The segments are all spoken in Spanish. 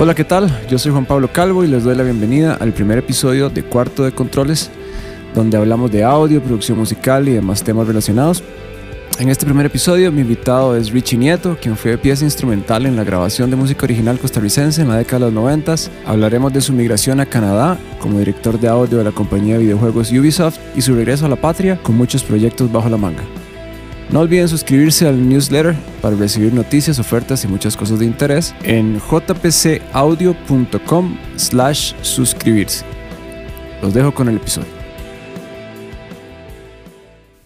Hola, ¿qué tal? Yo soy Juan Pablo Calvo y les doy la bienvenida al primer episodio de Cuarto de Controles, donde hablamos de audio, producción musical y demás temas relacionados. En este primer episodio mi invitado es Richie Nieto, quien fue pieza instrumental en la grabación de música original costarricense en la década de los 90. Hablaremos de su migración a Canadá como director de audio de la compañía de videojuegos Ubisoft y su regreso a la patria con muchos proyectos bajo la manga. No olviden suscribirse al newsletter para recibir noticias, ofertas y muchas cosas de interés en jpcaudio.com slash suscribirse. Los dejo con el episodio.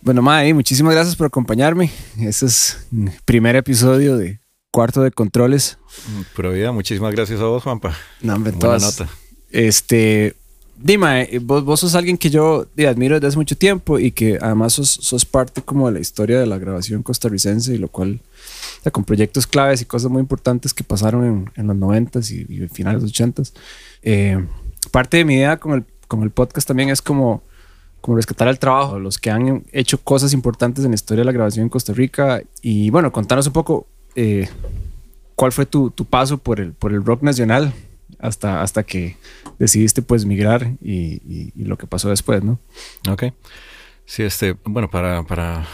Bueno, Mae, muchísimas gracias por acompañarme. Este es el primer episodio de Cuarto de Controles. Pura vida, muchísimas gracias a vos, Juanpa. No, hombre, todas. nota. Este, Dime, eh, vos, vos, sos alguien que yo admiro desde hace mucho tiempo y que además sos, sos, parte como de la historia de la grabación costarricense y lo cual, o sea, con proyectos claves y cosas muy importantes que pasaron en, en los 90s y, y, finales de los 80s. Eh, parte de mi idea con el, con el podcast también es como, como rescatar el trabajo, los que han hecho cosas importantes en la historia de la grabación en Costa Rica y bueno, contanos un poco eh, cuál fue tu, tu paso por el, por el rock nacional hasta, hasta que decidiste pues migrar y, y, lo que pasó después, ¿no? Ok. Sí, este, bueno, para, para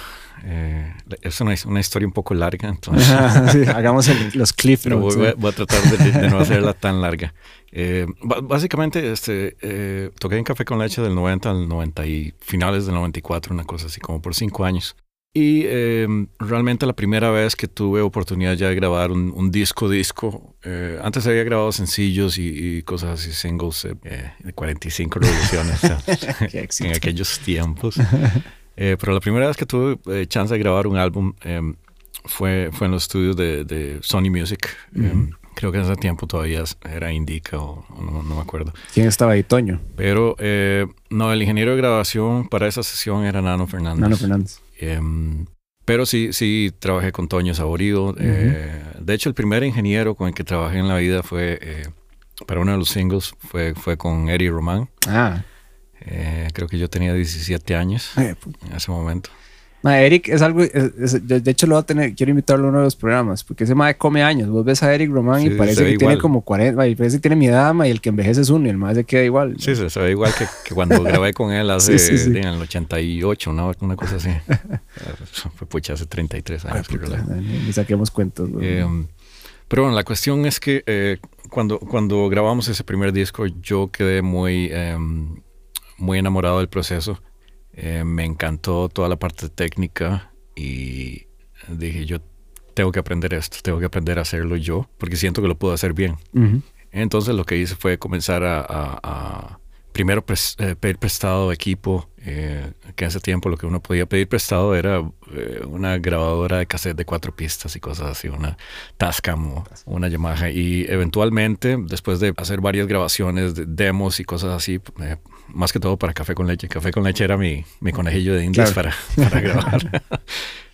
eh, es una, una, historia un poco larga, entonces. sí, hagamos los clips. Pero voy, voy, voy, a tratar de, de, no hacerla tan larga. Eh, básicamente, este, eh, toqué en Café con Leche del 90 al 90 y finales del 94, una cosa así, como por cinco años. Y eh, realmente la primera vez que tuve oportunidad ya de grabar un, un disco disco, eh, antes había grabado sencillos y, y cosas así, singles eh, de 45 revoluciones en aquellos tiempos. pero la primera vez que tuve chance de grabar un álbum fue, fue en los estudios de, de Sony Music. Uh -huh. creo que en ese tiempo todavía era Indica o, o no, no, me acuerdo. ¿Quién estaba ahí, Toño? Pero no, el ingeniero de grabación para esa sesión era Nano Fernández. Nano Fernández. Um, pero sí, sí trabajé con Toño Saborido. Uh -huh. eh, de hecho, el primer ingeniero con el que trabajé en la vida fue, eh, para uno de los singles, fue, fue con Eddie Román. Ah. Eh, creo que yo tenía 17 años en ese momento. Ma, Eric es algo, es, es, de hecho lo voy a tener, quiero invitarlo a uno de los programas, porque ese mae come años, vos ves a Eric Román sí, y parece que igual. tiene como 40, y parece que tiene mi edad, ma, y el que envejece es uno, y el mae se queda igual. Sí, se, se ve igual que, que cuando grabé con él hace, sí, sí, en el 88, ¿no? una cosa así. Fue pucha, hace 33 años. Ay, puta, y saquemos cuentos. Eh, pero bueno, la cuestión es que eh, cuando, cuando grabamos ese primer disco, yo quedé muy, eh, muy enamorado del proceso eh, me encantó toda la parte técnica y dije, yo tengo que aprender esto, tengo que aprender a hacerlo yo, porque siento que lo puedo hacer bien. Uh -huh. Entonces lo que hice fue comenzar a, a, a primero pres, eh, pedir prestado equipo, eh, que en ese tiempo lo que uno podía pedir prestado era eh, una grabadora de cassette de cuatro pistas y cosas así, una Tascam o una Yamaha. Y eventualmente, después de hacer varias grabaciones, de demos y cosas así, eh, más que todo para Café con Leche. Café con Leche era mi, mi conejillo de indias claro. para, para grabar.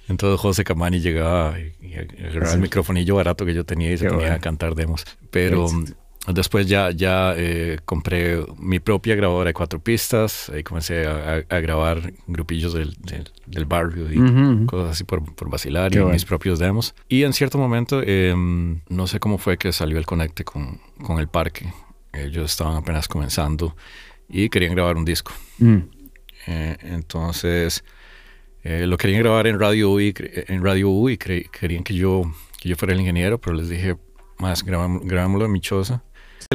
Entonces José Camani llegaba y, y agarraba el microfonillo barato que yo tenía y se ponía bueno. a cantar demos. Pero después ya, ya eh, compré mi propia grabadora de cuatro pistas y comencé a, a, a grabar grupillos del, del, del barrio y uh -huh. cosas así por, por vacilar Qué y bueno. mis propios demos. Y en cierto momento, eh, no sé cómo fue que salió el conecte con, con el parque. Ellos estaban apenas comenzando y querían grabar un disco. Mm. Eh, entonces, eh, lo querían grabar en Radio U y, en Radio U y querían que yo, que yo fuera el ingeniero, pero les dije, más, grabámoslo en mi choza.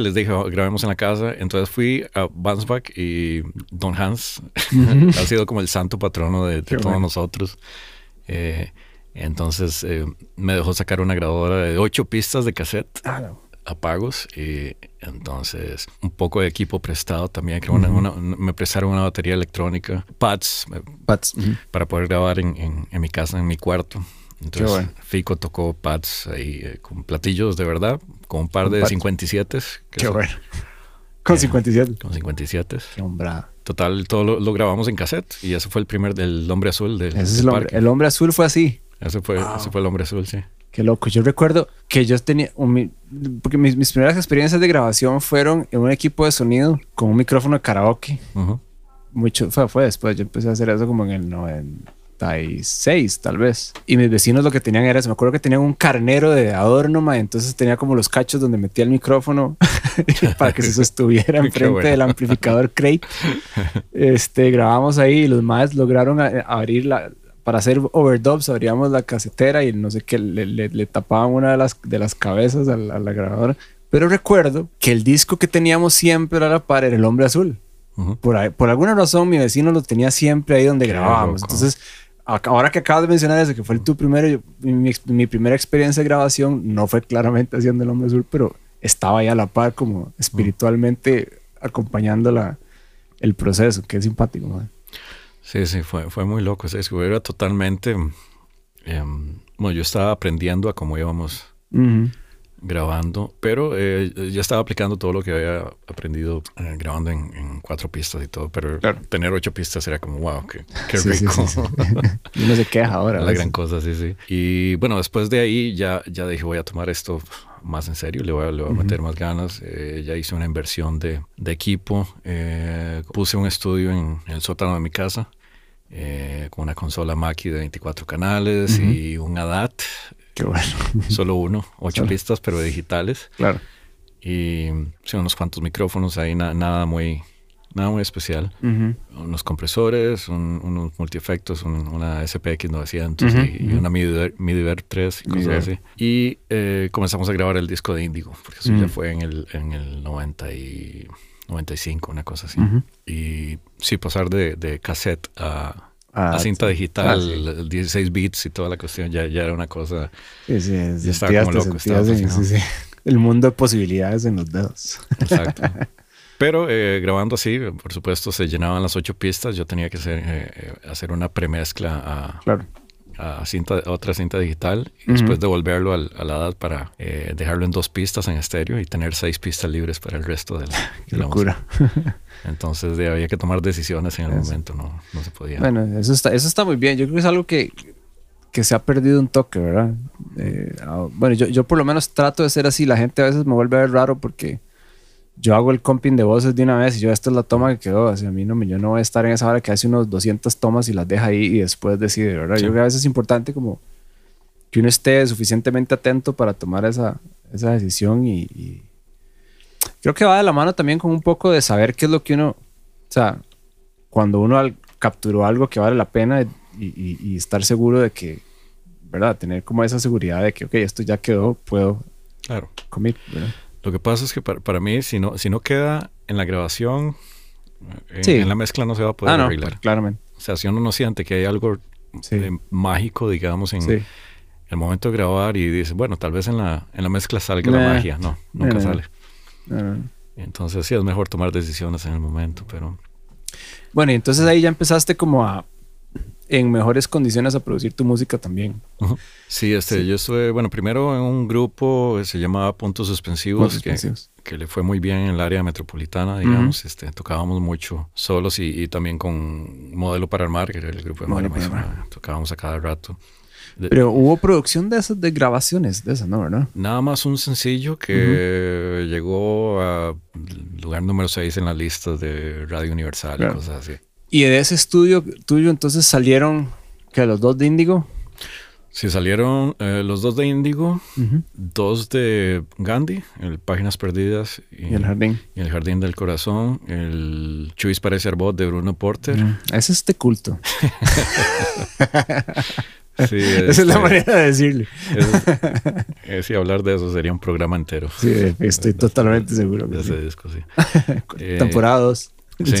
Les dije, oh, grabemos en la casa. Entonces fui a Bansbach y Don Hans ha sido como el santo patrono de, de todos bueno. nosotros. Eh, entonces eh, me dejó sacar una grabadora de ocho pistas de cassette. Ah, no a pagos y entonces un poco de equipo prestado también que uh -huh. una, una, me prestaron una batería electrónica pads, pads. Uh -huh. para poder grabar en, en, en, mi casa en mi cuarto entonces bueno. Fico tocó pads ahí eh, con platillos de verdad con un par ¿Con de 57 qué son, bueno con eh, 57 con 57 qué hombrada total todo lo, lo, grabamos en cassette y ese fue el primer del hombre azul del, ese es el, hombre, el hombre azul fue así ese fue, wow. ese fue el hombre azul sí Qué loco. Yo recuerdo que yo tenía. Un, porque mis, mis, primeras experiencias de grabación fueron en un equipo de sonido con un micrófono de karaoke. Uh -huh. Mucho. Fue, fue, después. Yo empecé a hacer eso como en el 90, 96, tal vez. Y mis vecinos lo que tenían era, se me acuerdo que tenían un carnero de adorno, ma, entonces tenía como los cachos donde metía el micrófono para que se sostuviera enfrente bueno. del amplificador Crate. Este, grabamos ahí y los más lograron a- abrir la, para hacer overdubs, abríamos la casetera y no sé qué, le, le- le tapaban una de las, de las cabezas a la, a la grabadora. Pero recuerdo que el disco que teníamos siempre a la par era El Hombre Azul. Por, por alguna razón mi vecino lo tenía siempre ahí donde grabábamos. Entonces, ahora que acabas de mencionar eso, que fue el tu primero, yo- mi, primera experiencia de grabación no fue claramente haciendo El Hombre Azul, pero estaba ahí a la par como espiritualmente acompañando la, el proceso, que es simpático. man. Sí, sí, fue, fue muy loco ese disco. Era totalmente... em, bueno, yo estaba aprendiendo a cómo íbamos Ujú. Grabando, pero eh, ya estaba aplicando todo lo que había aprendido eh, grabando en, en cuatro pistas y todo, pero Claro. tener ocho pistas era como, wow, qué, qué Sí, rico. sí, sí. Y uno se queja ahora. La ¿ves? gran cosa, sí, sí. Y bueno, después de ahí ya, ya dije, voy a tomar esto más en serio, le voy a, le voy a meter más ganas. Eh, ya hice una inversión de, de equipo, eh, puse un estudio en, el sótano de mi casa. eh, con una consola Mackie de 24 canales y un ADAT, Qué bueno. solo uno, ocho Solo. pistas, pero digitales. Claro. Y sí, unos cuantos micrófonos ahí, na- nada muy nada muy especial. Unos compresores, un- unos multiefectos, un- una SPX 900 Ujú, y, una MIDI, MIDIVER 3 y cosas MIDIVER. así. Y eh, comenzamos a grabar el disco de Indigo, porque eso ya fue en el, en el 90 y 95, una cosa así. Y sí, pasar de, de cassette a, Ah, a cinta digital, Ah, sí. el 16 bits y toda la cuestión, ya, ya era una cosa... Sí, sí, Ya estaba como loco, estaba sí. El mundo de posibilidades en los dedos. Exacto. Pero eh, grabando así, por supuesto, se llenaban las ocho pistas. Yo tenía que hacer, eh, eh, hacer una premezcla a, Claro. A cinta, a otra cinta digital y después devolverlo al- a la edad para eh, dejarlo en dos pistas en estéreo y tener seis pistas libres para el resto de la, Qué de la locura. música. Entonces de- había que tomar decisiones en el Eso. momento, no, no se podía. Bueno, eso está, eso está muy bien. Yo creo que es algo que, que se ha perdido un toque, ¿verdad? Eh, ah, bueno, yo, yo por lo menos trato de ser así. La gente a veces me vuelve a ver raro porque yo hago el comping de voces de una vez y yo esta es la toma que quedó. O sea, a mí no me, yo no voy a estar en esa hora que hace unos 200 tomas y las deja ahí y después decide, ¿verdad? Sí. Yo creo que a veces es importante como que uno esté suficientemente atento para tomar esa, esa decisión y, y creo que va de la mano también con un poco de saber qué es lo que uno, o sea, cuando uno al- capturó algo que vale la pena y, y- y estar seguro de que, ¿verdad? Tener como esa seguridad de que, ok, esto ya quedó, puedo Claro. commit, ¿verdad? Lo que pasa es que para, para mí, si no, si no queda en la grabación, en, Sí. en la mezcla no se va a poder ah, no, arreglar. pues, claramente. O sea, si uno no siente que hay algo Sí. eh, mágico, digamos, en Sí. el momento de grabar y dice, bueno, tal vez en la, en la mezcla salga la Nah. magia. No, nunca Nah, nah, sale. No. Entonces sí es mejor tomar decisiones en el momento, pero Bueno, y entonces ahí ya empezaste como a, en mejores condiciones a producir tu música también. Sí, este, Sí. yo estuve, bueno, primero en un grupo que se llamaba Puntos Suspensivos, Puntos que, suspensivos. que le fue muy bien en el área metropolitana, digamos, este, tocábamos mucho solos y, y también con Modelo para Armar, que era el grupo de Modelo Mario para Maizona, tocábamos a cada rato. De- Pero hubo producción de esas, de grabaciones de esas, ¿no? ¿Verdad? Nada más un sencillo que llegó a lugar número 6 en las listas de Radio Universal Claro. y cosas así. Y de ese estudio tuyo entonces salieron, que los dos de Índigo. Sí, salieron eh, los dos de Índigo, dos de Gandhi, el Páginas Perdidas y, Y el jardín. y el Jardín del Corazón, el Chuis parece Arbot de Bruno Porter. Ese es de culto. Sí, Esa es la este, manera de decirle. es- hablar de eso sería un programa entero. Sí, estoy totalmente seguro. De ese disco, sí. Eh, Temporada 2. Sí.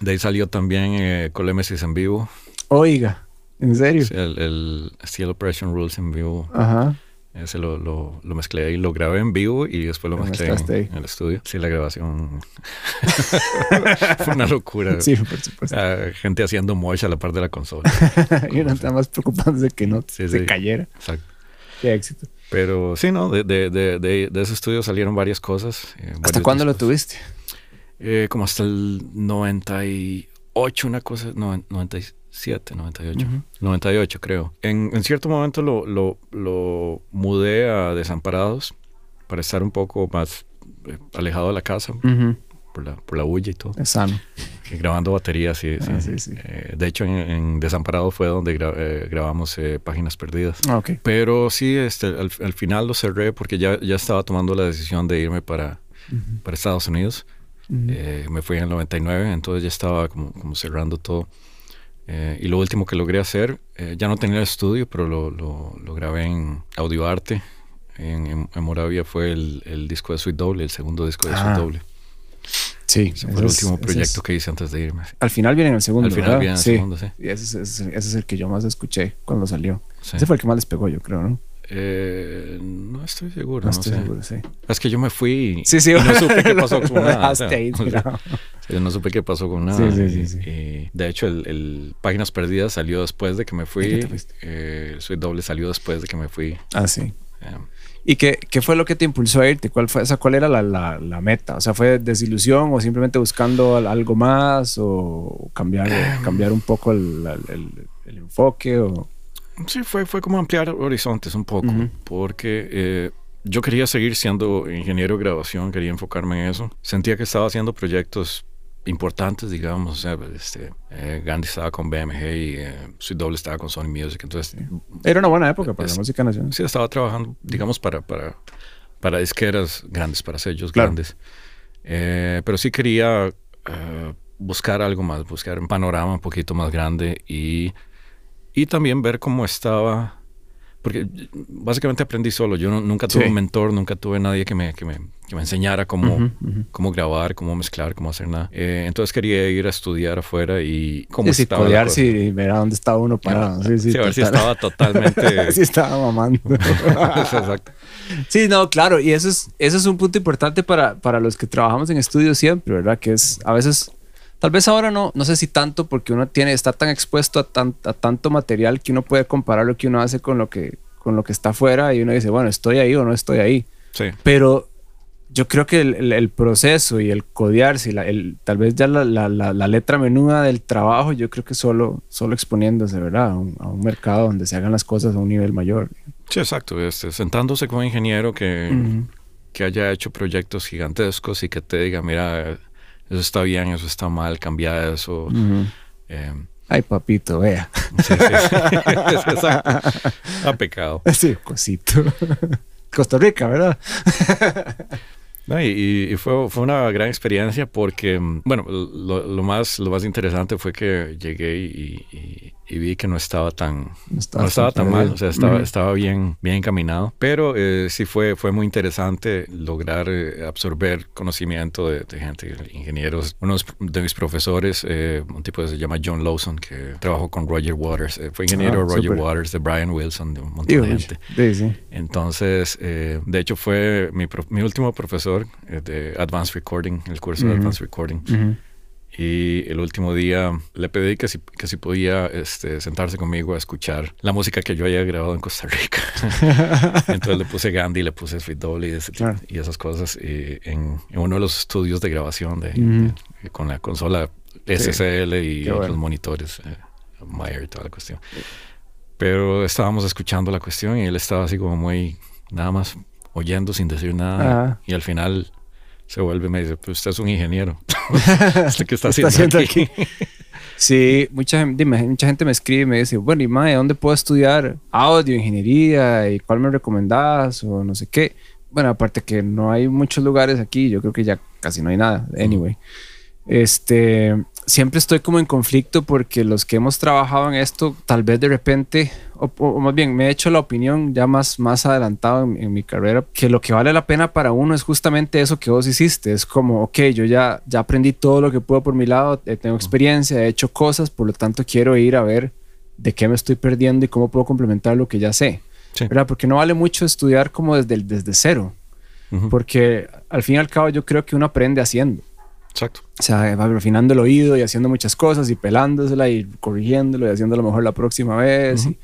De ahí salió también eh, Colemesis en vivo, Oiga, ¿en serio? Sí, el, el Steel Operation Rules en vivo. Ajá. Ese lo, lo, lo mezclé ahí, lo grabé en vivo y después lo Lo mezclé en, en el estudio. Sí, la grabación fue una locura. Sí, por supuesto. Ah, gente haciendo mosh a la par de la consola. y uno está más preocupándose que no Sí, se sí. cayera. Exacto. Qué éxito. Pero sí, ¿no? De, de, de, de, de ese estudio salieron varias cosas. eh, ¿Hasta cuándo lo tuviste? Eh, como hasta el 98, una cosa, no, 97, 98. Ujú. 98 creo. En, en cierto momento lo, lo, lo mudé a Desamparados para estar un poco más eh, alejado de la casa, por la, por la bulla y todo. Es sano. Grabando baterías, sí. Ah, sí. sí, sí. Eh, de hecho, en, en Desamparado fue donde gra- eh, grabamos eh, Páginas Perdidas. Ah. Pero sí, este, al, al final lo cerré porque ya, ya estaba tomando la decisión de irme para, para Estados Unidos. Eh, me fui en el 99, entonces ya estaba como, como cerrando todo. Eh, y lo último que logré hacer, eh, ya no tenía el estudio, pero lo, lo, lo grabé en Audioarte, en, en, en Moravia, fue el, el disco de Sweet Doble, el segundo disco de Ah, Sweet Doble. Sí, Ese fue el último proyecto es- que hice antes de irme. Al final viene en el segundo. Al final ¿verdad? viene en el sí. segundo, sí. Y ese, es- ese es- ese es el que yo más escuché cuando salió. Sí. Ese fue el que más les pegó, yo creo, ¿no? Eh, no estoy seguro, No no, estoy sé. seguro, sí. Es que yo me fui Sí, sí. y no supe qué pasó con nada. o dejaste sea, ahí o sea, tirado. Sí, no supe qué pasó con nada. Sí, sí, sí, Y- de hecho, el, el Páginas Perdidas salió después de que me ¿De qué fui. te? Eh, el Sweet Doble salió después de que me fui. Ah, sí. Eh, ¿Y qué, qué fue lo que te impulsó a irte? ¿Cuál, fue, o sea, ¿cuál era la, la, la meta? O sea, ¿fue desilusión o simplemente buscando al- algo más o cambiar, Em. cambiar un poco el, el- el enfoque? O... sí, fue, fue como ampliar horizontes un poco, Ujú. porque eh, yo quería seguir siendo ingeniero de grabación, quería enfocarme en eso. Sentía que estaba haciendo proyectos importantes, digamos. O sea, este, eh, Gandhi estaba con BMG y eh, Sweet Doble estaba con Sony Music. Entonces, Era una buena época para Es- la música nacional. sí estaba trabajando, digamos, para, para, para disqueras grandes, para sellos Claro. grandes. Eh, pero sí quería eh, buscar algo más, buscar un panorama un poquito más grande y, y también ver cómo estaba. Porque básicamente aprendí solo. Yo no- nunca tuve Sí. un mentor, nunca tuve nadie que me, que me, que me enseñara cómo, Ujú, ujú. cómo grabar, cómo mezclar, cómo hacer nada. Eh, entonces quería ir a estudiar afuera y cómo Sí, estaba cosa. y ver a dónde estaba uno parado. Sí, sí, Sí, a ver si estaba totalmente... sí, estaba mamando. Exacto. Sí, no, claro, y eso es, eso es un punto importante para, para los que trabajamos en estudios siempre, ¿verdad? Que es a veces, tal vez ahora no, no sé si tanto porque uno tiene, está tan expuesto a, tan- a tanto material que uno puede comparar lo que uno hace con lo que, con lo que está afuera y uno dice, bueno, estoy ahí o no estoy ahí. Sí. Pero yo creo que el, el- el proceso y el codearse, y la- el, tal vez ya la, la- la- la letra menuda del trabajo, yo creo que solo, solo exponiéndose, ¿verdad? A un, a un mercado donde se hagan las cosas a un nivel mayor. Sí, exacto. Este, sentándose con un ingeniero que, que haya hecho proyectos gigantescos y que te diga, mira, eso está bien, eso está mal, cambia eso. Eh, Ay, papito, vea. sí, sí. Ha pecado. Sí, cosito. Costa Rica, ¿verdad? No, y fue, fue una gran experiencia porque, mm, bueno, lo, lo más, lo más interesante fue que llegué y, y- y vi que no estaba tan, No estaba no estaba tan mal, o sea, estaba, estaba bien, bien encaminado. Pero eh, sí fue, fue muy interesante lograr eh, absorber conocimiento de, de gente, ingenieros. Uno de mis profesores, eh, un tipo que se llama John Lawson, que trabajó con Roger Waters, eh, fue ingeniero Ah, de Roger súper. Waters, de Brian Wilson, de un montón de gente. sí, sí. Entonces, eh, de hecho fue mi, mi último profesor eh, de Advanced Recording, el curso de Ujú. Advanced Recording. Ujú. Y el último día le pedí que si, que si podía este, sentarse conmigo a escuchar la música que yo había grabado en Costa Rica. Entonces le puse Gandhi, le puse Sweet Dolly y, ese Claro. y esas cosas y en, en uno de los estudios de grabación de, Ujú. de- con la consola SSL y Qué bueno. los monitores, eh, Meyer y toda la cuestión. Pero estábamos escuchando la cuestión y él estaba así como muy, nada más oyendo sin decir nada. Ajá. Y al final se vuelve y me dice, pues usted es un ingeniero. ¿Usted qué está ¿Qué haciendo, aquí? Sí, mucha, gen- dime, mucha gente me escribe y me dice, bueno, y mae, ¿dónde puedo estudiar audio, ingeniería? ¿Y cuál me recomendás? O no sé qué. Bueno, aparte que no hay muchos lugares aquí, yo creo que ya casi no hay nada. Anyway, este, siempre estoy como en conflicto porque los que hemos trabajado en esto, tal vez de repente, o, o- más bien, me he hecho la opinión ya más, más adelantado en, en mi carrera, que lo que vale la pena para uno es justamente eso que vos hiciste. Es como, ok, yo ya, ya aprendí todo lo que puedo por mi lado, tengo experiencia, he hecho cosas, por lo tanto quiero ir a ver de qué me estoy perdiendo y cómo puedo complementar lo que ya sé. Sí. ¿verdad? Porque no vale mucho estudiar como desde, el- desde cero, porque al fin y al cabo yo creo que uno aprende haciendo. Exacto. O sea, va refinando el oído y haciendo muchas cosas y pelándosela y corrigiéndolo y haciéndolo mejor la próxima vez. Ujú. y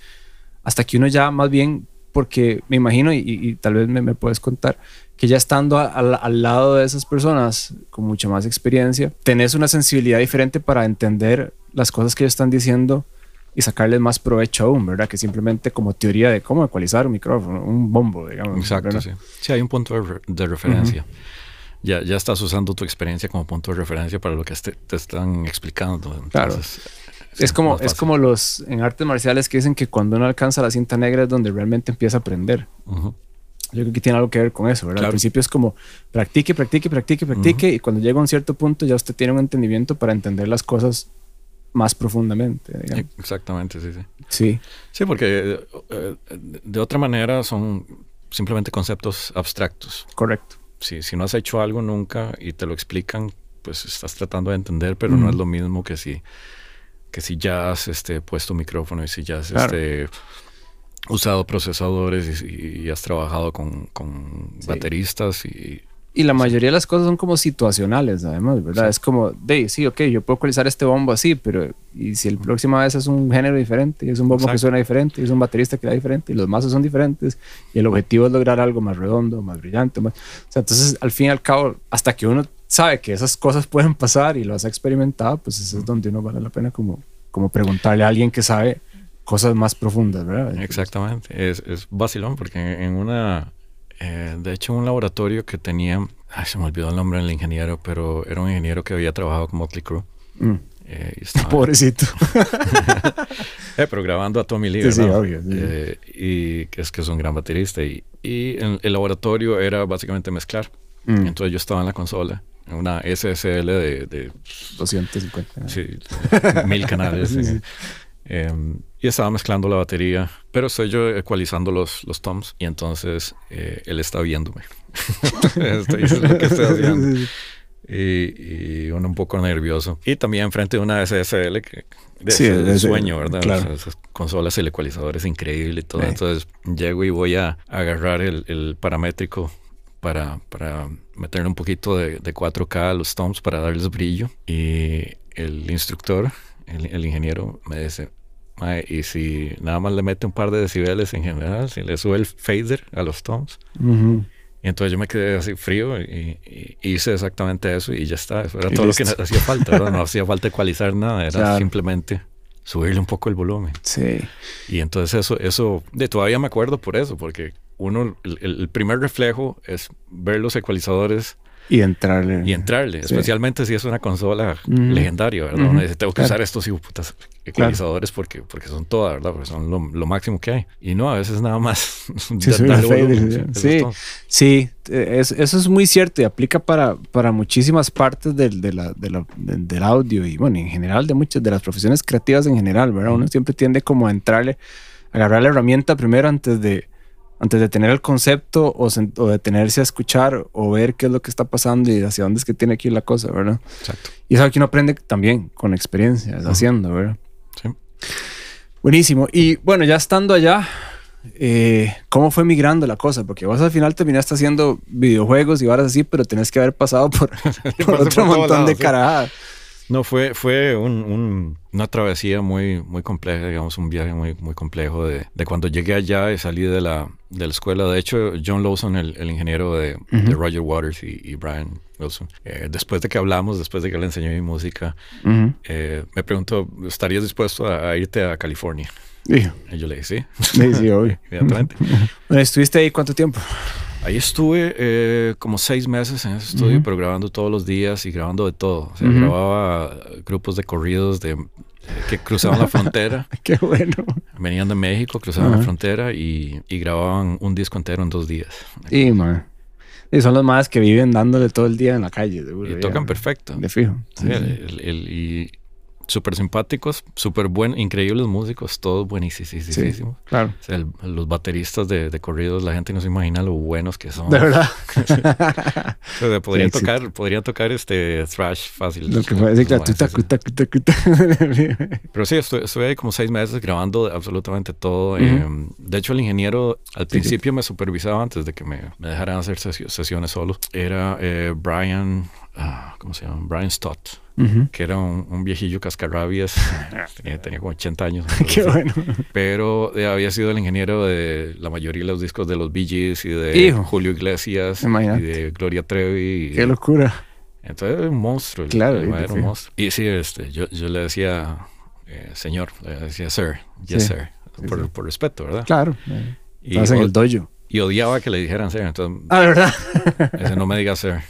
hasta que uno ya más bien, porque me imagino, y, y- y tal vez me, me puedes contar, que ya estando a- al- al lado de esas personas con mucha más experiencia, tenés una sensibilidad diferente para entender las cosas que ellos están diciendo y sacarles más provecho aún, ¿verdad? Que simplemente como teoría de cómo ecualizar un micrófono, un bombo, digamos. Exacto, ¿verdad? sí. Sí, hay un punto de, re- de referencia. Ya, ya estás usando tu experiencia como punto de referencia para lo que te, te están explicando. claro. Es como, es como los en artes marciales que dicen que cuando uno alcanza la cinta negra es donde realmente empieza a aprender. Yo creo que tiene algo que ver con eso, ¿verdad? Al principio es como practique, practique, practique, practique, y cuando llega a un cierto punto ya usted tiene un entendimiento para entender las cosas más profundamente. Exactamente, sí, sí. Sí. Sí, porque eh, de otra manera son simplemente conceptos abstractos. Correcto. Si, si no has hecho algo nunca y te lo explican, pues estás tratando de entender, pero no es lo mismo que si, que si ya has este, puesto micrófono y si ya has este, usado procesadores y, has trabajado con, con bateristas y y la mayoría de las cosas son como situacionales, además, ¿verdad? Es como, de, sí, ok, yo puedo ecualizar este bombo así, pero ¿y si el próxima vez es un género diferente? Y es un bombo que suena diferente, y es un baterista que da diferente, y los mazos son diferentes, y el objetivo es lograr algo más redondo, más brillante. Más... O sea, entonces, al fin y al cabo, hasta que uno sabe que esas cosas pueden pasar y lo has experimentado, pues eso es donde uno vale la pena como, como preguntarle a alguien que sabe cosas más profundas, ¿verdad? Exactamente, es, es vacilón, porque en una eh, de hecho, un laboratorio que tenía, ay, se me olvidó el nombre del ingeniero, pero era un ingeniero que había trabajado con Motley Crue. Mm. Eh, Pobrecito. eh, pero grabando a Tommy Lee. Sí, obvio, eh, y es que es un gran baterista. Y, y el laboratorio era básicamente mezclar. Mm. Entonces yo estaba en la consola, en una SSL de, de 250. Sí, mil canales. Em, y estaba mezclando la batería, pero estoy yo ecualizando los, los toms y entonces eh, él está viéndome. estoy, lo que estoy haciendo. Y, uno un poco nervioso. Y también enfrente de una SSL que sí, es el sueño, ¿verdad? Claro. esas consolas, el ecualizador es increíble y todo. Entonces llego y voy a agarrar el, el paramétrico para, para meterle un poquito de, de 4K a los toms para darles brillo. Y el instructor, el, el ingeniero, me dice, y si nada más le mete un par de decibeles en general, si le sube el fader a los toms. Y entonces yo me quedé así frío y, hice exactamente eso y ya está. Eso era todo lo que hacía falta. No hacía falta ecualizar nada, era simplemente subirle un poco el volumen. Sí. Y entonces eso, eso, de todavía me acuerdo por eso, porque uno, el primer reflejo es ver los ecualizadores y entrarle. Y entrarle, especialmente si es una consola legendaria, ¿verdad? Dice, tengo que usar estos putas ecualizadores porque, porque son todas, ¿verdad? Porque son lo, máximo que hay. Y no, a veces nada más. Sí, sí, eso es muy cierto y aplica para, para muchísimas partes del, de la, del audio y, bueno, en general de muchas de las profesiones creativas en general, ¿verdad? Uno siempre tiende como a entrarle, agarrar la herramienta primero antes de antes de tener el concepto o, o, detenerse a escuchar o ver qué es lo que está pasando y hacia dónde es que tiene que ir la cosa, ¿verdad? Exacto. Y eso aquí uno aprende también con experiencia, haciendo, ¿verdad? Sí. Buenísimo. Y bueno, ya estando allá, eh, ¿cómo fue migrando la cosa? Porque vos al final terminaste haciendo videojuegos y varas así, pero tenés que haber pasado por, otro montón de carajadas. No, fue, fue un, una travesía muy, muy compleja, digamos, un viaje muy, muy complejo de, de cuando llegué allá y salí de la, de la escuela. De hecho, John Lawson, el, el ingeniero de, de, Roger Waters y, Brian Wilson, eh, después de que hablamos, después de que le enseñé mi música, eh, me preguntó, ¿estarías dispuesto a, irte a California? Y yo le dije, sí. Sí, sí, obvio. Inmediatamente. ¿Estuviste ahí cuánto tiempo? Ahí estuve eh, como seis meses en ese estudio, pero grabando todos los días y grabando de todo. O sea, grababa grupos de corridos de, que cruzaban la frontera. Qué bueno. Venían de México, cruzaban la frontera y, grababan un disco entero en dos días. Y, man. Y son los más que viven dándole todo el día en la calle, Y tocan perfecto. De fijo. y súper simpáticos, súper buenos, increíbles músicos, todos buenísimos. Sí, claro. los bateristas de, de, corridos, la gente no se imagina lo buenos que son. De verdad. podrían tocar, podrían tocar este thrash fácil. Lo que decir, Pero sí, estuve, ahí como seis meses grabando absolutamente todo. Em, de hecho, el ingeniero al principio me supervisaba antes de que me, me dejaran hacer sesiones solo. Era eh, Brian, ah, ¿cómo se llama? Brian Stott que era un, viejillo cascarrabias, tenía, como 80 años. Qué bueno. Pero eh, había sido el ingeniero de la mayoría de los discos de los Bee Gees y de Julio Iglesias y de Gloria Trevi. Qué locura. Entonces era un monstruo. Claro. era un monstruo. Y sí, este, yo, yo le decía, eh, señor, le decía sir, yes sir, por, por, respeto, ¿verdad? Claro. Y Estás en el dojo. Y odiaba que le dijeran Sir. Entonces, Ah, ¿verdad? ese no me diga Sir.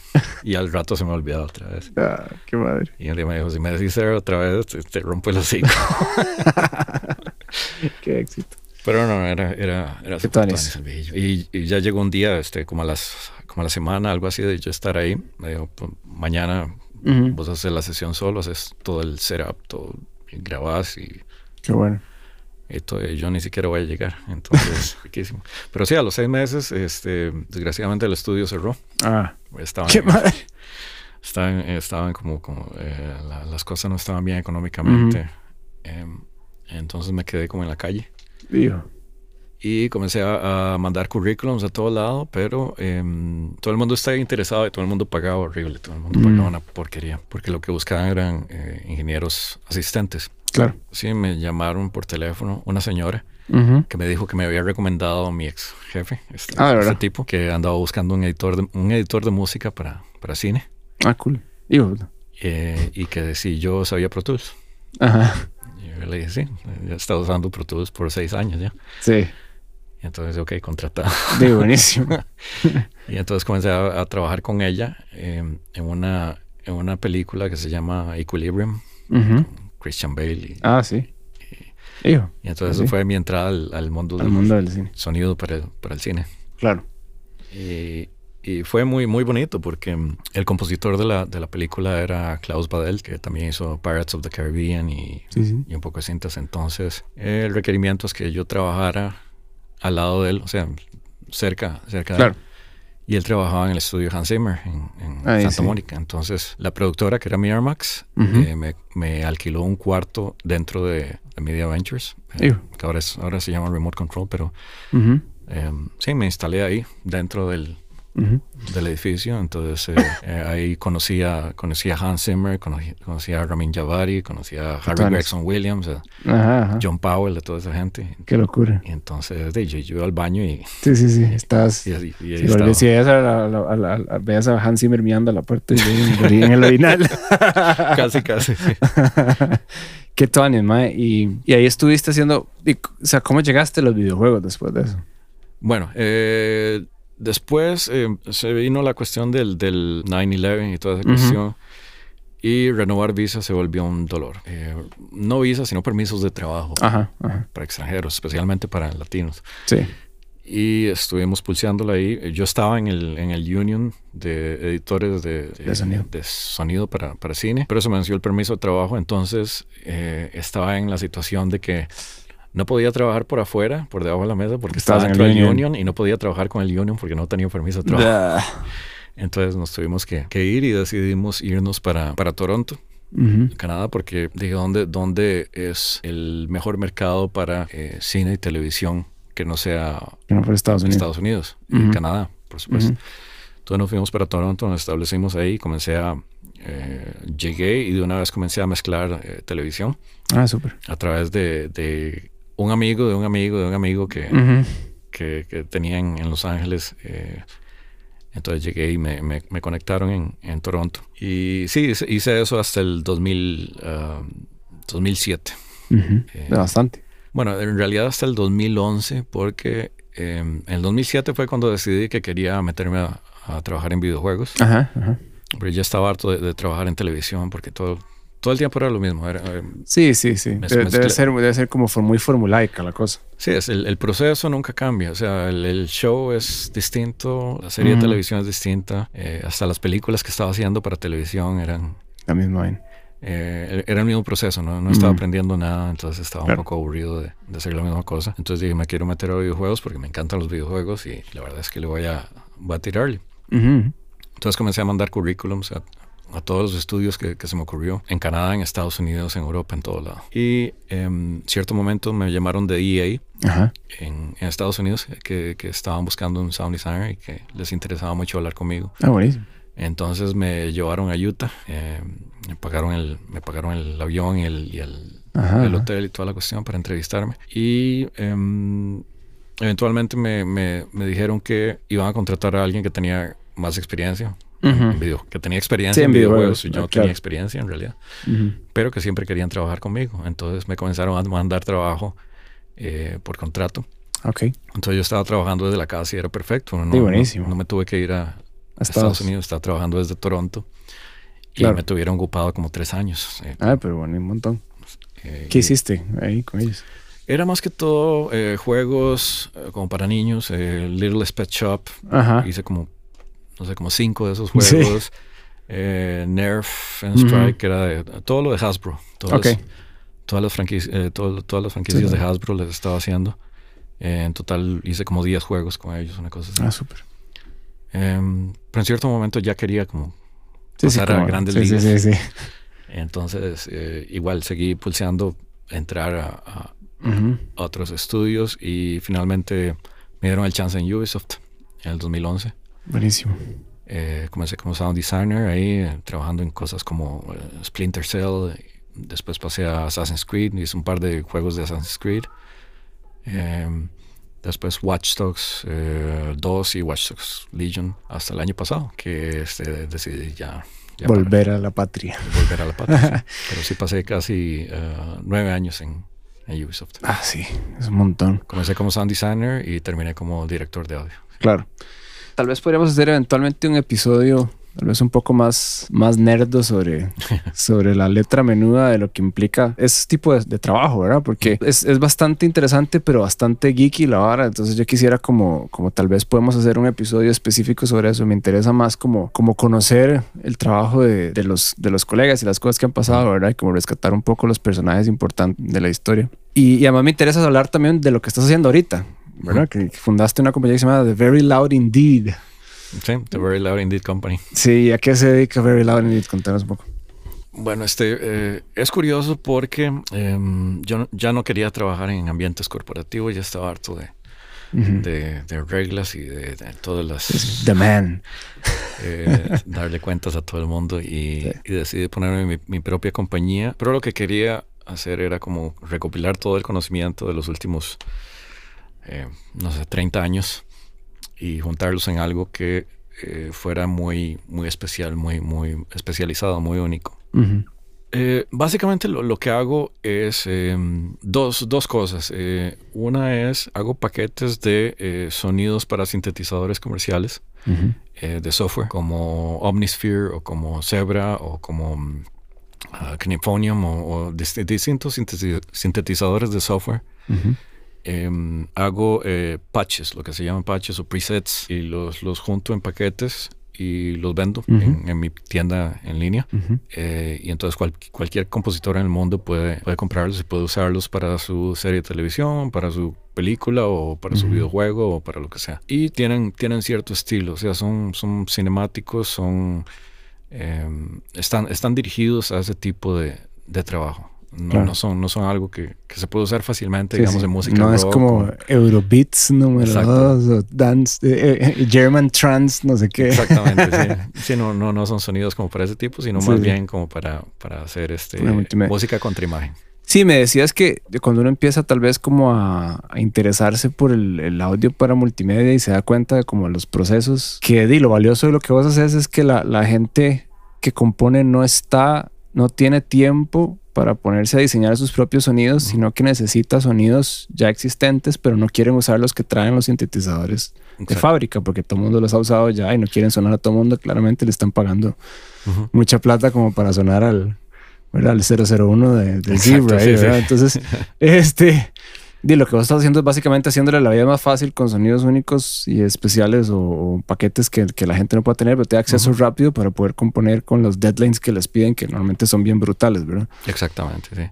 Y al rato se me olvidaba otra vez. Ah, qué madre. Y un día me dijo, si me decís Sir otra vez, te, te rompo el hocico. Qué éxito. Pero no, era, era, era el. Y, y ya llegó un día, este, como a las, como a la semana, algo así, de yo estar ahí. Me dijo, "Pues, mañana Ujú. vos haces la sesión solo, haces todo el setup, todo, y grabás y, Qué bueno. Todo, y yo ni siquiera voy a llegar. Entonces, riquísimo. Pero sí, a los seis meses, este, desgraciadamente el estudio cerró. Ah, Estaban, qué madre. estaban, estaban como, como eh, la- las cosas no estaban bien económicamente. Em, entonces me quedé como en la calle. Digo. Y comencé a, a mandar currículums a todo lado, pero em, todo el mundo estaba interesado y todo el mundo pagaba horrible, todo el mundo Mm. pagaba una porquería, porque lo que buscaban eran eh, ingenieros asistentes. Claro. Sí, me llamaron por teléfono una señora que me dijo que me había recomendado a mi ex jefe, este, Ah, ¿de este tipo, que andaba buscando un editor de, un editor de música para, para cine Ah, cool. Eh, y que si yo sabía Pro Tools. Ajá. Y yo le dije, sí, ya he estado usando Pro Tools por seis años ya. Sí. Y entonces, ok, contratado. Digo, buenísimo. Y entonces comencé a, a trabajar con ella eh, en, una, en una película que se llama Equilibrium, Ujú. Christian Bale. Y, Ah, sí. Digo. y entonces sí. eso fue mi entrada al, al mundo Al del mundo del cine. sonido para el, para el cine. Claro. Y, y fue muy, muy bonito porque mm, el compositor de la, de la película era Klaus Badel, que también hizo Pirates of the Caribbean y, Sí, sí. y un poco de cintas. Entonces, el requerimiento es que yo trabajara al lado de él, o sea, cerca, cerca de Claro. él. Y él trabajaba en el estudio Hans Zimmer en, en Ahí Santa sí. Mónica. Entonces, la productora, que era Miramax, Ujú. eh, me, me alquiló un cuarto dentro de, de Media Ventures, eh, que ahora, es, ahora se llama Remote Control, pero Ujú. eh, sí, me instalé ahí, dentro del, Ujú. del edificio. Entonces, eh, eh, ahí conocí a, conocí a Hans Zimmer, conocí, conocí a Ramin Javari, conocí a Harry. Gregson Williams, a Ajá, ajá. John Powell, de toda esa gente. Qué locura. Y entonces, de, yo, yo iba al baño y, Sí, sí, sí. Estás. y, y ahí Si, veías a, a a- veías a Hans Zimmer mirando a la puerta y yo en el orinal. Casi, casi. sí. Qué tones, mae. Y, y ahí estuviste haciendo. y, o sea, ¿cómo llegaste a los videojuegos después de eso? Bueno, eh, después eh, se vino la cuestión del, del 9-11 y toda esa cuestión. Y renovar visa se volvió un dolor. Eh, no visa, sino permisos de trabajo Ajá, ajá. para extranjeros, especialmente para latinos. Sí. Y estuvimos pulseándola ahí. Yo estaba en el, en el union de editores de, De sonido. de sonido para, para cine, pero se me venció el permiso de trabajo. Entonces eh, estaba en la situación de que no podía trabajar por afuera, por debajo de la mesa, porque estaba en el dentro del union. union y no podía trabajar con el union porque no tenía permiso de trabajo. Entonces nos tuvimos que, que ir y decidimos irnos para, para Toronto. Ujú. Canadá porque dije dónde, dónde es el mejor mercado para eh, cine y televisión que no sea Que no Estados Unidos. Estados Unidos y Ujú. Canadá, por supuesto. Ujú. Entonces nos fuimos para Toronto, nos establecimos ahí, comencé a... eh, llegué y de una vez comencé a mezclar eh, televisión Ah, súper. a través de, de un amigo, de un amigo, de un amigo que, que, que tenía en, en Los Ángeles. eh, entonces llegué y me, me- me conectaron en, en Toronto. Y sí, hice, eso hasta el 2000, ah, 2007. Ujú. Eh, Bastante. Bueno, en realidad hasta el 2011, porque eh, en el 2007 fue cuando decidí que quería meterme a, a trabajar en videojuegos. Ajá, ajá. Pero ya estaba harto de, de trabajar en televisión porque todo, todo el tiempo era lo mismo. Era, eh, Sí, sí, sí. Mez- Debe, debe ser, debe ser como muy formulaica la cosa. sí, es el, el proceso nunca cambia. O sea, el, el show es distinto, la serie Ujú. de televisión es distinta, eh, hasta las películas que estaba haciendo para televisión eran... La misma vaina. eh, era el mismo proceso, ¿no? No estaba Ujú. aprendiendo nada, entonces estaba Claro. un poco aburrido de, de hacer la misma cosa. Entonces dije, me quiero meter a videojuegos porque me encantan los videojuegos y la verdad es que le voy a, voy a tirarle. Ujú. Entonces comencé a mandar currículums a, a todos los estudios que, que se me ocurrió, en Canadá, en Estados Unidos, en Europa, en todo lado. Y en cierto momento me llamaron de EA Ajá. en, en Estados Unidos, que, que estaban buscando un sound designer y que les interesaba mucho hablar conmigo. Ah, buenísimo. Entonces me llevaron a Utah, eh, me, pagaron el, me pagaron el avión y el, y el, Ajá. el hotel y toda la cuestión para entrevistarme. Y em, eventualmente me, me, me dijeron que iban a contratar a alguien que tenía más experiencia. En video- que tenía experiencia Sí, en videojuegos. videojuegos, y Yo no claro. tenía experiencia en realidad, pero que siempre querían trabajar conmigo. Entonces me comenzaron a mandar trabajo eh, por contrato. Ok. Entonces yo estaba trabajando desde la casa y era perfecto. No, Sí, buenísimo. No, no me tuve que ir a, Estados Estados. Unidos, estaba trabajando desde Toronto. Y Claro. me tuvieron ocupado como tres años. eh, Ah, pero bueno, un montón. eh, ¿Qué y hiciste ahí con ellos? Era más que todo eh, juegos eh, como para niños, eh, Little Pet Shop. Ajá. Hice como, no sé, como cinco de esos. Sí. juegos. Eh, Nerf and. Strike, que era de, todo lo de Hasbro. Todas, las- todas las franquicias, eh, todo- todas las franquicias Sí. de Hasbro les estaba haciendo. Eh, en total hice como 10 juegos con ellos, una cosa así. Ah, súper. Em, pero en cierto momento ya quería como Sí, sí, pasar a como- grandes sí, ligas. Sí, sí, sí. Entonces, eh, igual seguí pulseando entrar a, a otros estudios y finalmente me dieron el chance en Ubisoft en el 2011. Buenísimo. Eh, comencé como sound designer ahí, eh, trabajando en cosas como eh, Splinter Cell. Después pasé a Assassin's Creed, hice un par de juegos de Assassin's Creed. Em, después Watch Dogs eh, 2 y Watch Dogs Legion hasta el año pasado, que este, decidí ya, ya para- Volver a la patria. volver a la patria. sí. Pero sí pasé casi nueve años en, en Ubisoft. Ah, sí, es un montón. Comencé como sound designer y terminé como director de audio. Claro. Tal vez podríamos hacer eventualmente un episodio, tal vez un poco más, más nerdo sobre, sobre la letra menuda de lo que implica ese tipo de, de trabajo, ¿verdad? Porque es, es bastante interesante, pero bastante geeky la vara. Entonces yo quisiera como, como tal vez podemos hacer un episodio específico sobre eso. Me interesa más como, como conocer el trabajo de, de los, de los colegas y las cosas que han pasado, ¿verdad? Y como rescatar un poco los personajes importantes de la historia. Y, y además me interesa hablar también de lo que estás haciendo ahorita, ¿verdad? Que, que fundaste una compañía que se llama The Very Loud Indeed. Sí, The Very Loud Indeed Company. Sí, ¿a qué se dedica Very Loud Indeed? Contanos un poco. Bueno, este eh, es curioso porque em, yo no- ya no quería trabajar en ambientes corporativos, ya estaba harto de, de- de reglas y de, de todas las The Man. eh, darle cuentas a todo el mundo y, y decidí ponerme mi, mi propia compañía. Pero lo que quería hacer era como recopilar todo el conocimiento de los últimos, eh, no sé, 30 años y juntarlos en algo que eh, fuera muy, muy especial, muy, muy especializado, muy único. Eh, básicamente lo, lo que hago es eh, dos, dos cosas. Una es hago paquetes de sonidos para sintetizadores comerciales de software como Omnisphere o como Zebra o como Kinefonium o, o dis- distintos sinteti- sintetizadores de software. Em, hago eh, patches, lo que se llaman patches o presets y los, los junto en paquetes y los vendo Ujú. en, en mi tienda en línea. Eh, y entonces cual- cualquier compositor en el mundo puede, puede comprarlos y puede usarlos para su serie de televisión, para su película o para su videojuego o para lo que sea. Y tienen, tienen cierto estilo, o sea, son, son cinemáticos, son, eh, están, están dirigidos a ese tipo de, de trabajo. No, Claro. no son, no son algo que, que se puede usar fácilmente, Sí, digamos, sí. en música No es como o- Eurobeats número Exacto. 2 o Dance, eh, eh, German Trance, no sé qué. Exactamente, sí. Sí, no, no, no son sonidos como para ese tipo, sino más bien como para, para hacer este, música contra imagen. Sí, me decías que cuando uno empieza tal vez como a, a interesarse por el, el audio para multimedia y se da cuenta de como los procesos, que di, lo valioso de lo que vos haces es que la, la gente que compone no está, no tiene tiempo para ponerse a diseñar sus propios sonidos, sino que necesita sonidos ya existentes, pero no quieren usar los que traen los sintetizadores de fábrica, porque todo el mundo los ha usado ya y no quieren sonar a todo el mundo, claramente le están pagando mucha plata como para sonar al, ¿verdad? al 001 de, del Zebra. Entonces, este, di, lo que vos estás haciendo es básicamente haciéndole la vida más fácil con sonidos únicos y especiales o, o paquetes que, que la gente no puede tener, pero te da acceso rápido para poder componer con los deadlines que les piden, que normalmente son bien brutales, ¿verdad? Exactamente, sí.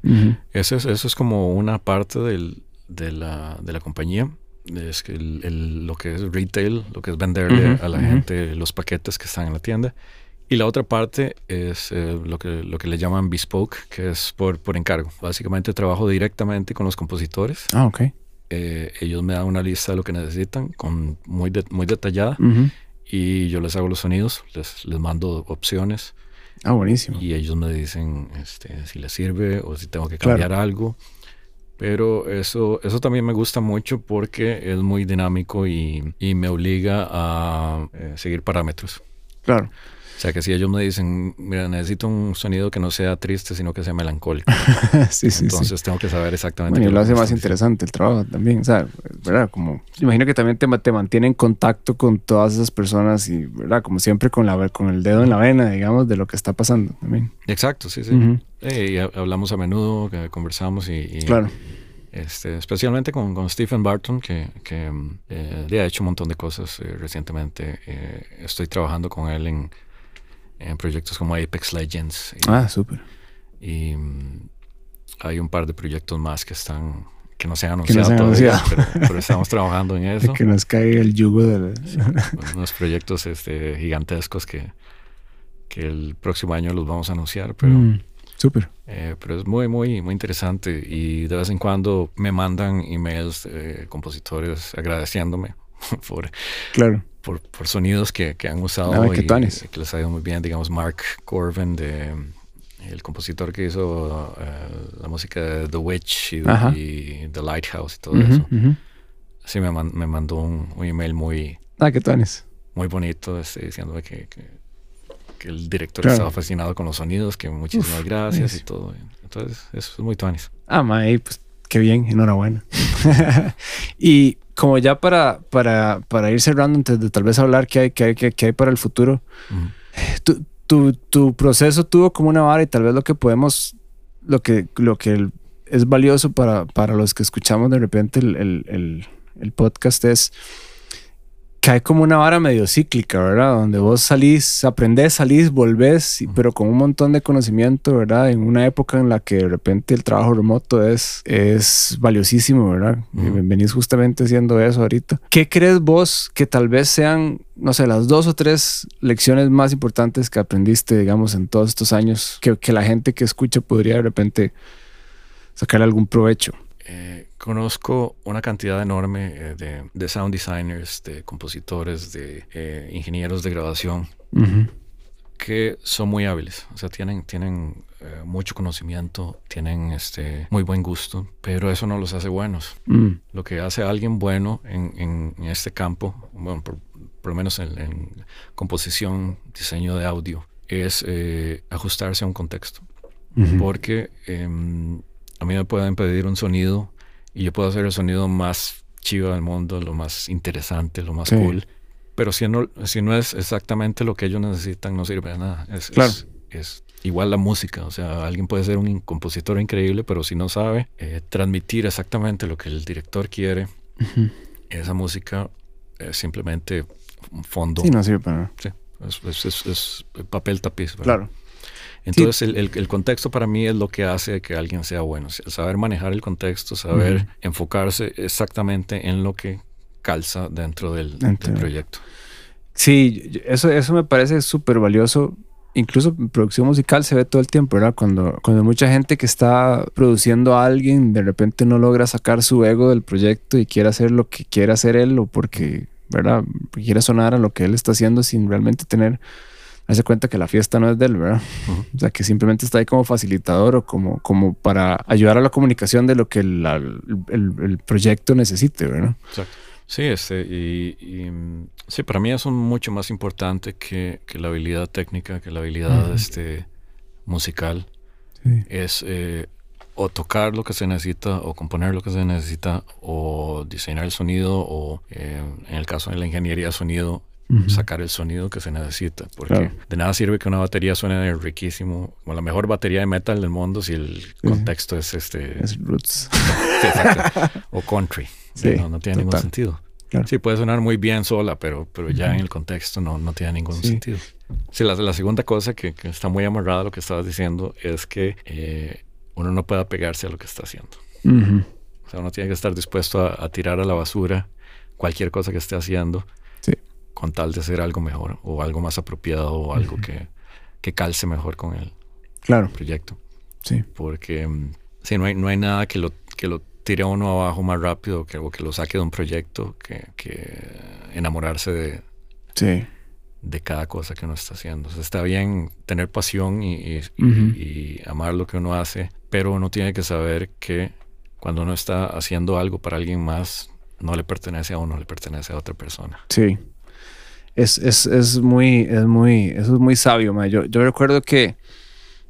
Eso es, eso es como una parte del, de, la, de la compañía. Es que el- el- lo que es retail, lo que es venderle a la gente los paquetes que están en la tienda. Y la otra parte es eh, lo, que, lo que le llaman bespoke, que es por, por encargo. Básicamente trabajo directamente con los compositores. Ah, ok. Eh, ellos me dan una lista de lo que necesitan, con muy, de- muy detallada, y yo les hago los sonidos, les, les mando opciones Ah, buenísimo. y ellos me dicen este, si les sirve o si tengo que Claro. cambiar algo. Pero eso, eso también me gusta mucho porque es muy dinámico y, y me obliga a eh, seguir parámetros. Claro. O sea que si ellos me dicen, mira, necesito un sonido que no sea triste, sino que sea melancólico. sí, sí, Entonces tengo que saber exactamente. Bueno, y lo hace que más interesante el trabajo también, o sea, ¿verdad? Como, imagino que también te, te mantiene en contacto con todas esas personas y, ¿verdad? Como siempre con, la, con el dedo en la vena, digamos, de lo que está pasando también. Exacto, sí, sí. Ujú. Eh, y ha- hablamos a menudo, conversamos y, y, Claro. este, especialmente con, con Stephen Barton, que, que eh, le ha hecho un montón de cosas eh, recientemente. Eh, estoy trabajando con él en, en proyectos como Apex Legends. Y, Ah, súper. y, mm, hay un par de proyectos más que están que no se han no anunciado, se han todavía. Pero, pero estamos trabajando en eso. Que nos caiga el yugo de unos proyectos este, gigantescos que, que el próximo año los vamos a anunciar, pero, Mm, súper. eh, pero es muy, muy, muy interesante y de vez en cuando me mandan emails compositores agradeciéndome por, Claro. Por, por sonidos que, que han usado Ah, y, y que les ha ido muy bien. Digamos, Mark Corvin, de, el compositor que hizo eh, la música de The Witch y, y The Lighthouse y todo Ujú, eso. ujú. Sí, me, man- me mandó un, un email muy, Ah, qué tuanes. muy bonito este, diciéndome que, que, que el director Claro. estaba fascinado con los sonidos, que muchísimas Uf, gracias y buenísimo. todo. Entonces, eso es muy tuanis. Ah, mae, pues qué bien, enhorabuena. y como ya para, para, para ir cerrando, antes de tal vez hablar qué hay, qué hay, qué, hay para el futuro, tu, tu, tu proceso tuvo como una vara y tal vez lo que podemos, lo que, lo que es valioso para, para los que escuchamos de repente el, el, el, el podcast es que hay como una vara medio cíclica, ¿verdad? Donde vos salís, aprendés, salís, volvés, pero con un montón de conocimiento, ¿verdad? En una época en la que de repente el trabajo remoto es, es valiosísimo, ¿verdad? Y Ujú. venís justamente haciendo eso ahorita. ¿Qué crees vos que tal vez sean, no sé, las dos o tres lecciones más importantes que aprendiste, digamos, en todos estos años, que, que la gente que escucha podría de repente sacarle algún provecho? Eh, conozco una cantidad enorme eh, de, de sound designers, de compositores, de eh, ingenieros de grabación que son muy hábiles, o sea, tienen, tienen mucho conocimiento, tienen este, muy buen gusto, pero eso no los hace buenos. Mm, Lo que hace a alguien bueno en, en- en este campo, bueno, por, por lo menos en, en composición, diseño de audio, es ajustarse a un contexto. Porque em, a mí me pueden pedir un sonido y yo puedo hacer el sonido más chido del mundo, lo más interesante, lo más Sí. cool. Pero si no, si no es exactamente lo que ellos necesitan, no sirve de nada. Es, Claro. es- es igual la música. O sea, alguien puede ser un compositor increíble, pero si no sabe eh, transmitir exactamente lo que el director quiere, Ujú. esa música es simplemente un fondo. Sí, no sirve para nada. Sí, es, es- es- es papel tapiz. ¿verdad? Claro. Entonces, el, el- el contexto para mí es lo que hace que alguien sea bueno. El saber manejar el contexto, saber enfocarse exactamente en lo que calza dentro del, proyecto. Sí, eso, eso me parece súper valioso. Incluso en producción musical se ve todo el tiempo, ¿verdad? Cuando, cuando mucha gente que está produciendo a alguien de repente no logra sacar su ego del proyecto y quiere hacer lo que quiere hacer él o porque, ¿verdad? Quiere sonar a lo que él está haciendo sin realmente tener, darse cuenta que la fiesta no es de él, ¿verdad? O sea, que simplemente está ahí como facilitador o como, como para ayudar a la comunicación de lo que el, el- proyecto necesite, ¿verdad? Exacto. Sí, este, y, y, mm, sí, para mí eso es mucho más importante que, que la habilidad técnica, que la habilidad este, musical. Sí. Es eh, o tocar lo que se necesita, o componer lo que se necesita, o diseñar el sonido, o eh, en el caso de la ingeniería de sonido, Sacar el sonido que se necesita. Porque Claro. de nada sirve que una batería suene riquísimo, como la mejor batería de metal del mundo, si el sí. contexto es este Es roots. O country. Sí, no, no tiene ningún sentido. Claro. Sí, puede sonar muy bien sola, pero, pero ya en el contexto no, no tiene ningún Sí. sentido. Sí, la, la segunda cosa que, que está muy amarrada a lo que estabas diciendo es que eh, uno no puede apegarse a lo que está haciendo. O sea, uno tiene que estar dispuesto a, a tirar a la basura cualquier cosa que esté haciendo. Con tal de hacer algo mejor o algo más apropiado o algo que, que calce mejor con el Claro, proyecto. sí. Porque mm, sí, no hay, no hay nada que lo, que lo tire a uno abajo más rápido que, o que lo saque de un proyecto que, que enamorarse de, Sí. de cada cosa que uno está haciendo. O sea, está bien tener pasión y, y- y- y amar lo que uno hace, pero uno tiene que saber que cuando uno está haciendo algo para alguien más, no le pertenece a uno, le pertenece a otra persona. Sí. Es, es, es, muy, es muy, eso es muy sabio. Ma. Yo, yo recuerdo que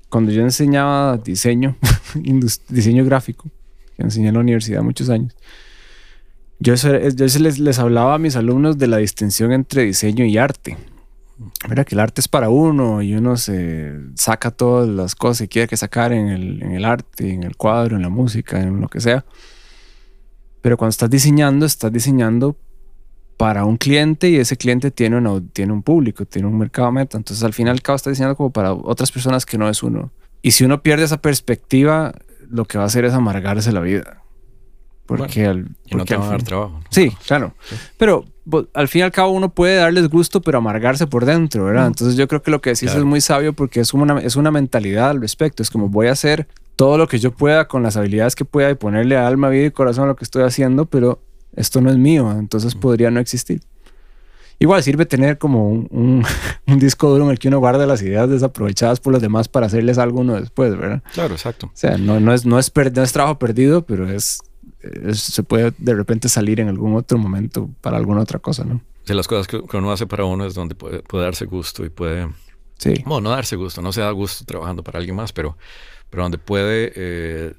cuando yo enseñaba diseño, diseño gráfico, que enseñé en la universidad muchos años, yo, yo les, les hablaba a mis alumnos de la distinción entre diseño y arte. Mira que el arte es para uno y uno se saca todas las cosas que quiere que sacar en el, en el arte, en el cuadro, en la música, en lo que sea. Pero cuando estás diseñando, estás diseñando para un cliente y ese cliente tiene, una, tiene un público, tiene un mercado meta. Entonces al final cabo estás diseñando como para otras personas que no es uno. Y si uno pierde esa perspectiva, lo que va a hacer es amargarse la vida. Porque, al, y no te van a dar trabajo. Sí, claro. Pero al fin y al cabo uno puede darles gusto, pero amargarse por dentro, ¿verdad? Entonces yo creo que lo que decís es muy sabio porque es una, es una mentalidad al respecto. Es como voy a hacer todo lo que yo pueda con las habilidades que pueda y ponerle alma, vida y corazón a lo que estoy haciendo, pero esto no es mío, entonces podría no existir. Igual sirve tener como un, un, disco duro en el que uno guarda las ideas desaprovechadas por los demás para hacerles algo uno después, ¿verdad? Claro, exacto. O sea, no, no, es, no, es, no es trabajo perdido, pero es se puede de repente salir en algún otro momento para alguna otra cosa, ¿no? De las cosas que, uno hace para uno es donde puede, darse gusto y puede... Sí. Bueno, no darse gusto, no se da gusto trabajando para alguien más, pero, pero donde puede eh,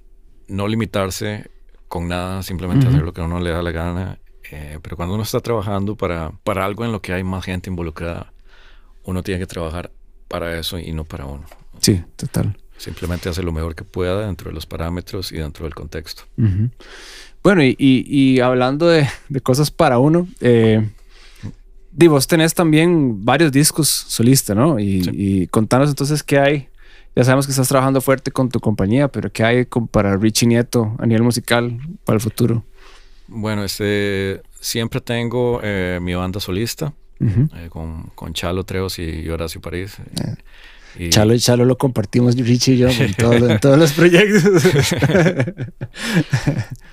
no limitarse con nada, simplemente hacer lo que a uno le da la gana. Eh, pero cuando uno está trabajando para, para algo en lo que hay más gente involucrada, uno tiene que trabajar para eso y no para uno. Sí, total. Simplemente hace lo mejor que pueda dentro de los parámetros y dentro del contexto. Bueno, y, hablando de, cosas para uno, eh, vos tenés también varios discos solistas, ¿no? Y, contanos entonces qué hay. Ya sabemos que estás trabajando fuerte con tu compañía, pero ¿qué hay para Richie Nieto a nivel musical para el futuro? Bueno, este, siempre tengo eh, mi banda solista eh, con, con, Chalo Treos y Horacio París. Eh. Chalo y Chalo lo compartimos Richie y yo en, todos los proyectos.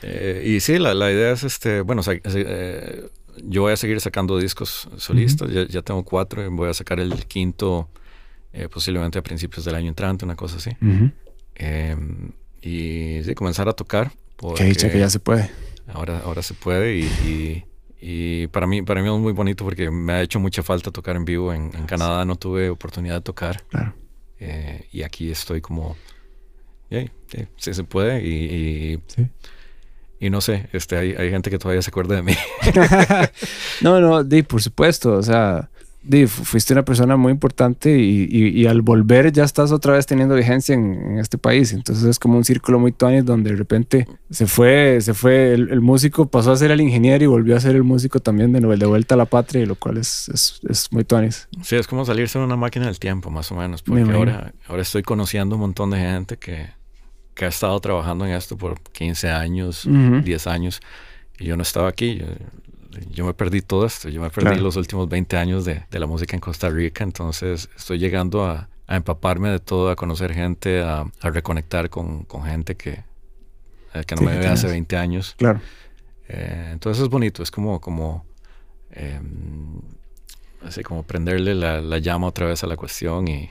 Eh, y sí, la, la, idea es, este, bueno, eh, yo voy a seguir sacando discos solistas, ya, tengo cuatro voy a sacar el quinto eh, posiblemente a principios del año entrante, una cosa así. Em, y sí, comenzar a tocar. Que dicha que ya se puede. Ahora, ahora se puede y, y, para, mí, para mí es muy bonito porque me ha hecho mucha falta tocar en vivo. En, en Canadá no tuve oportunidad de tocar. Claro. y aquí estoy como sí, se puede y, y, no sé, este, hay, hay, gente que todavía se acuerda de mí. no, no, di, por supuesto, o sea, fuiste una persona muy importante y, y, al volver ya estás otra vez teniendo vigencia en, este país, entonces es como un círculo muy tuanis donde de repente se fue, se fue el, músico, pasó a ser el ingeniero y volvió a ser el músico también de, de vuelta a la patria, y lo cual es, es, es muy tuanis. Sí, es como salirse de una máquina del tiempo, más o menos, porque ahora, ahora estoy conociendo un montón de gente que que ha estado trabajando en esto por 15 años, 10 años, y yo no estaba aquí. Yo, me perdí todo esto, yo me perdí los últimos 20 años de, de, la música en Costa Rica, entonces estoy llegando a, a empaparme de todo, a conocer gente, a, a reconectar con, con, gente que, eh, que no me ve hace 20 años. Claro. Eh, entonces es bonito, es como, como, em, así como prenderle la, la, llama otra vez a la cuestión y,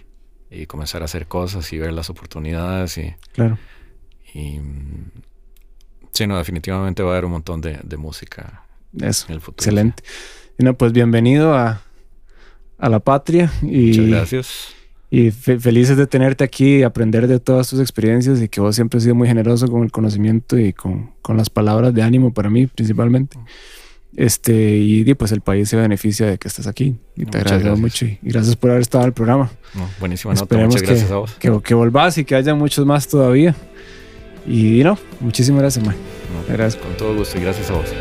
y comenzar a hacer cosas y ver las oportunidades y... Claro y sí, no, definitivamente va a haber un montón de, música Eso, el futuro. Excelente. Y no, pues bienvenido a, a la patria. Y, Muchas gracias. Y felices de tenerte aquí y aprender de todas tus experiencias y que vos siempre has sido muy generoso con el conocimiento y con, con las palabras de ánimo para mí principalmente. Este, y, pues el país se beneficia de que estés aquí. Y te agradezco mucho. Y, gracias por haber estado en el programa. No, buenísima nota. Muchas gracias a vos. Que, que volvás y que haya muchos más todavía. Y no, muchísimas gracias, man. gracias. Con todo gusto y gracias a vos.